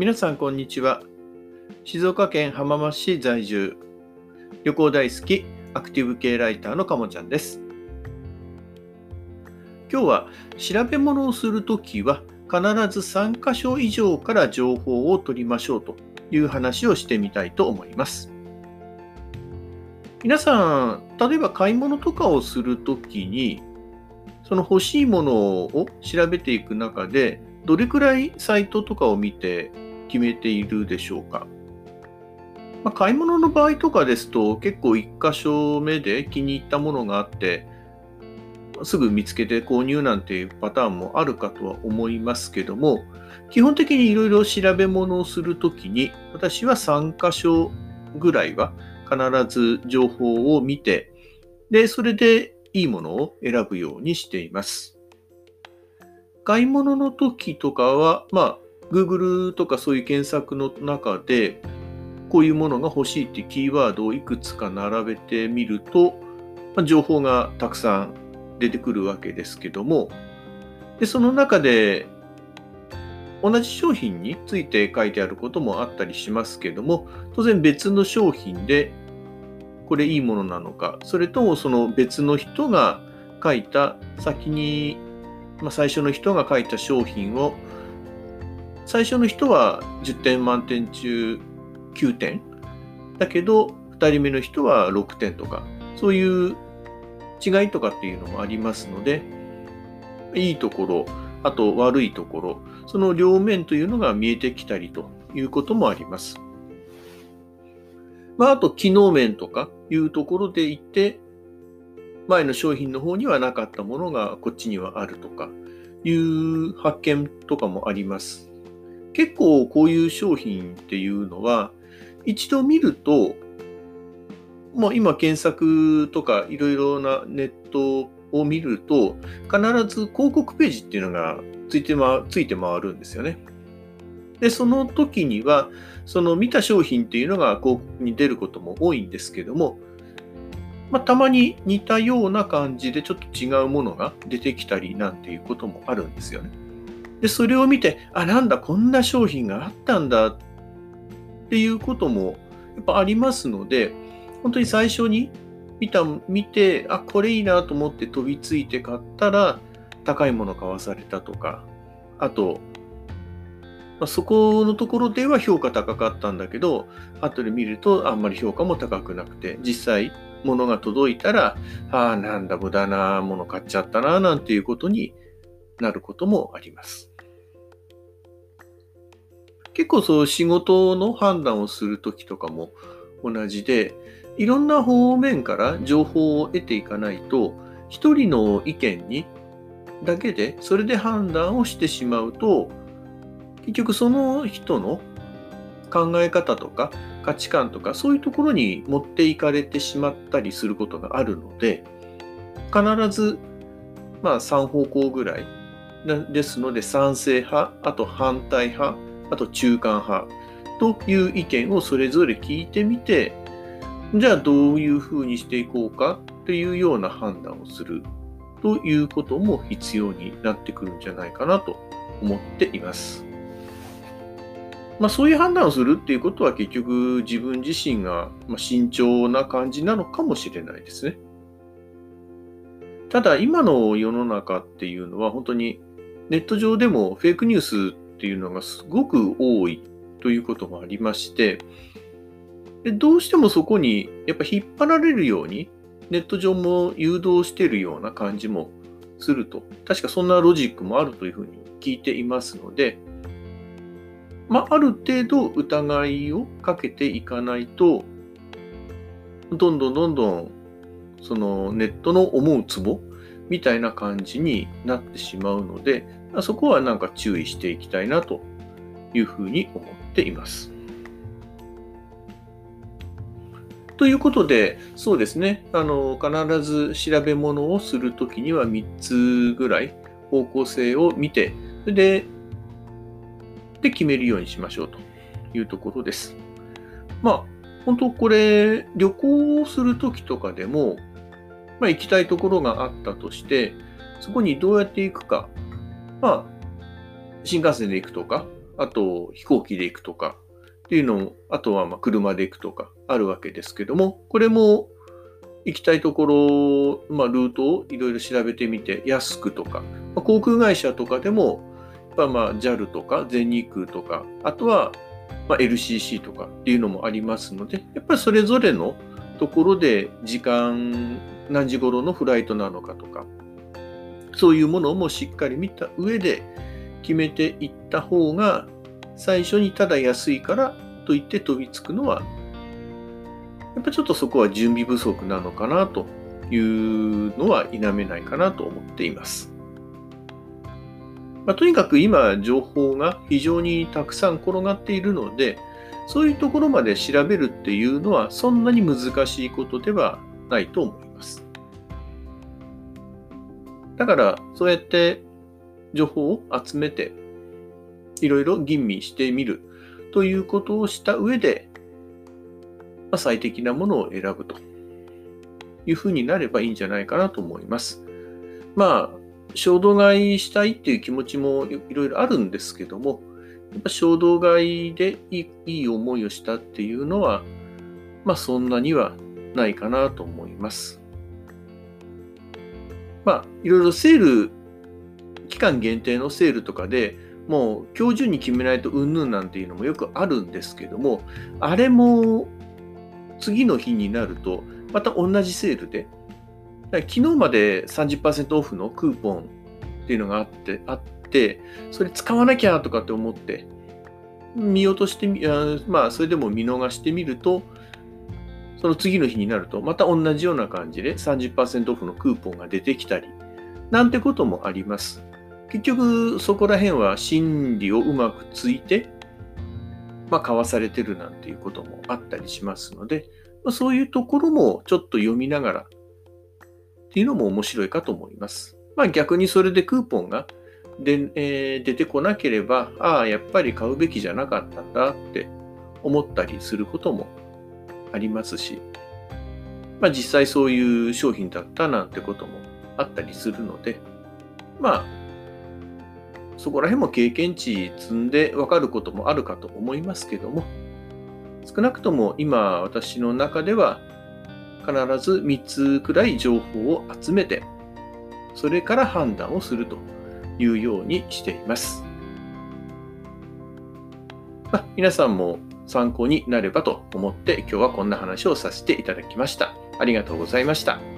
皆さんこんにちは。静岡県浜松市在住。旅行大好きアクティブ系ライターのかもちゃんです。今日は調べ物をするときは必ず3箇所以上から情報を取りましょうという話をしてみたいと思います。皆さん例えば買い物とかをするときにその欲しいものを調べていく中でどれくらいサイトとかを見て決めているでしょうか。まあ、買い物の場合とかですと結構1箇所目で気に入ったものがあってすぐ見つけて購入なんていうパターンもあるかとは思いますけども基本的にいろいろ調べ物をするときに私は3箇所ぐらいは必ず情報を見てでそれでいいものを選ぶようにしています。買い物の時とかは、まあ、Google とかそういう検索の中で、こういうものが欲しいってキーワードをいくつか並べてみると、ま、情報がたくさん出てくるわけですけども、でその中で同じ商品について書いてあることもあったりしますけども、当然別の商品でこれいいものなのか、それともその別の人が書いた先に、まあ、最初の人が書いた商品を最初の人は10点満点中9点だけど2人目の人は6点とかそういう違いとかっていうのもありますのでいいところあと悪いところその両面というのが見えてきたりということもあります。まあ、あと機能面とかいうところで言って前の商品の方にはなかったものがこっちにはあるとかいう発見とかもあります。結構こういう商品っていうのは一度見ると、まあ、今検索とかいろいろなネットを見ると必ず広告ページっていうのがついて,、ま、ついて回るんですよね。で、その時にはその見た商品っていうのが広告に出ることも多いんですけども、まあ、たまに似たような感じでちょっと違うものが出てきたりなんていうこともあるんですよね。で、それを見て、あ、なんだ、こんな商品があったんだっていうこともやっぱありますので、本当に最初に見た、見て、あ、これいいなと思って飛びついて買ったら、高いもの買わされたとか、あと、まあ、そこのところでは評価高かったんだけど、後で見るとあんまり評価も高くなくて、実際物が届いたら、ああ、なんだ、無駄なもの買っちゃったな、なんていうことになることもあります。結構そう仕事の判断をするときとかも同じで、いろんな方面から情報を得ていかないと、一人の意見にだけでそれで判断をしてしまうと、結局その人の考え方とか価値観とかそういうところに持っていかれてしまったりすることがあるので、必ずまあ3方向ぐらいですので賛成派、あと反対派、あと中間派という意見をそれぞれ聞いてみて、じゃあどういうふうにしていこうかというような判断をするということも必要になってくるんじゃないかなと思っています。まあ、そういう判断をするっていうことは結局自分自身が慎重な感じなのかもしれないですね。ただ今の世の中っていうのは本当にネット上でもフェイクニュースっていうのがすごく多いということもありましてでどうしてもそこにやっぱ引っ張られるようにネット上も誘導しているような感じもすると。確かそんなロジックもあるというふうに聞いていますので、まあ、ある程度疑いをかけていかないとどんどんどんどんそのネットの思うツボみたいな感じになってしまうのでそこはなんか注意していきたいなというふうに思っています。ということで、そうですね、あの必ず調べ物をするときには3つぐらい方向性を見て、それでで決めるようにしましょうというところです。まあ、本当これ、旅行をするときとかでも、まあ、行きたいところがあったとして、そこにどうやって行くか。まあ、新幹線で行くとか、あと飛行機で行くとかっていうのも、あとはま車で行くとかあるわけですけども、これも行きたいところ、まあ、ルートをいろいろ調べてみて、安くとか、まあ、航空会社とかでも、やっぱまあ JAL とか全日空とか、あとはま LCC とかっていうのもありますので、やっぱりそれぞれのところで時間、何時頃のフライトなのかとか、そういうものもしっかり見た上で決めていった方が、最初にただ安いからと言って飛びつくのはやっぱちょっとそこは準備不足なのかなというのは否めないかなと思っています。まあ、とにかく今、情報が非常にたくさん転がっているので、そういうところまで調べるっていうのはそんなに難しいことではないと思います。だから、そうやって情報を集めて、いろいろ吟味してみるということをした上で、まあ、最適なものを選ぶというふうになればいいんじゃないかなと思います。まあ、衝動買いしたいっていう気持ちもいろいろあるんですけども、やっぱ衝動買いでいいいい思いをしたっていうのは、まあそんなにはないかなと思います。まあ、いろいろセール、期間限定のセールとかでもう今日中に決めないとうんぬんなんていうのもよくあるんですけども、あれも次の日になると、また同じセールで、昨日まで30%オフのクーポンっていうのがあって、あって、それ使わなきゃとかって思って、見落としてみ、まあ、それでも見逃してみると、その次の日になると、また同じような感じで30%オフのクーポンが出てきたり、なんてこともあります。結局、そこら辺は心理をうまくついて、まあ、交わされてるなんていうこともあったりしますので、まあ、そういうところもちょっと読みながらっていうのも面白いかと思います。まあ、逆にそれでクーポンがで、えー、出てこなければ、ああ、やっぱり買うべきじゃなかったんだって思ったりすることもありますし、まあ、実際そういう商品だったなんてこともあったりするので、まあ、そこら辺も経験値積んで分かることもあるかと思いますけども、少なくとも今私の中では必ず3つくらい情報を集めて、それから判断をするというようにしています。まあ、皆さんも参考になればと思って今日はこんな話をさせていただきました。ありがとうございました。